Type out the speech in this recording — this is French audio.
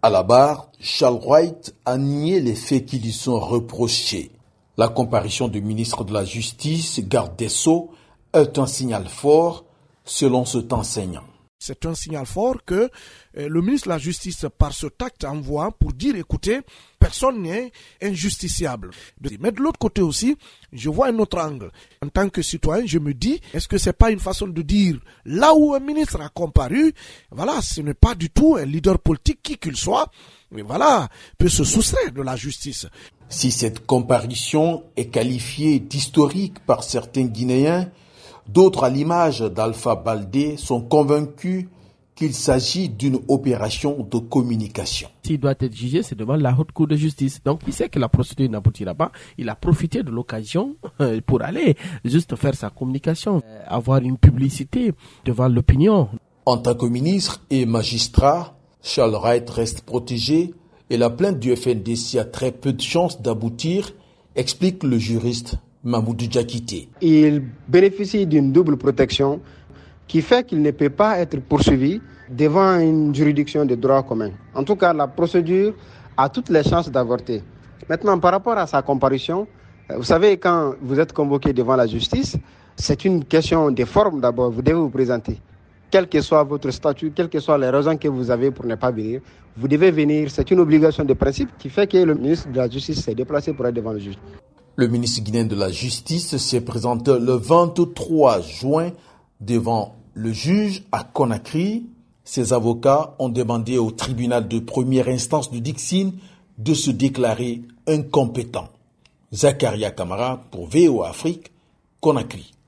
À la barre, Charles Wright a nié les faits qui lui sont reprochés. La comparution du ministre de la Justice, garde des Sceaux, est un signal fort selon cet enseignant. C'est un signal fort que euh, le ministre de la Justice, par ce tact, envoie pour dire, écoutez, personne n'est injusticiable. Mais de l'autre côté aussi, je vois un autre angle. En tant que citoyen, je me dis, est-ce que c'est pas une façon de dire, là où un ministre a comparu, voilà, ce n'est pas du tout un leader politique, qui qu'il soit, mais voilà, peut se soustraire de la justice. Si cette comparution est qualifiée d'historique par certains Guinéens, D'autres, à l'image d'Alpha Baldé, sont convaincus qu'il s'agit d'une opération de communication. S'il doit être jugé, c'est devant la haute cour de justice. Donc, il sait que la procédure n'aboutira pas. Il a profité de l'occasion euh, pour aller juste faire sa communication, euh, avoir une publicité devant l'opinion. En tant que ministre et magistrat, Charles Wright reste protégé et la plainte du FNDC a très peu de chances d'aboutir, explique le juriste Il bénéficie d'une double protection qui fait qu'il ne peut pas être poursuivi devant une juridiction de droit commun. En tout cas, la procédure a toutes les chances d'avorter. Maintenant, par rapport à sa comparution, euh, vous savez, quand vous êtes convoqué devant la justice, c'est une question de forme d'abord. Vous devez vous présenter. Quel que soit votre statut, quelles que soient les raisons que vous avez pour ne pas venir, vous devez venir. C'est une obligation de principe qui fait que le ministre de la Justice s'est déplacé pour être devant le juge. Le ministre guinéen de la Justice s'est présenté le 23 juin devant le juge à Conakry. Ses avocats ont demandé au tribunal de première instance de Dixine de se déclarer incompétent. Zakaria Kamara pour VO Afrique, Conakry.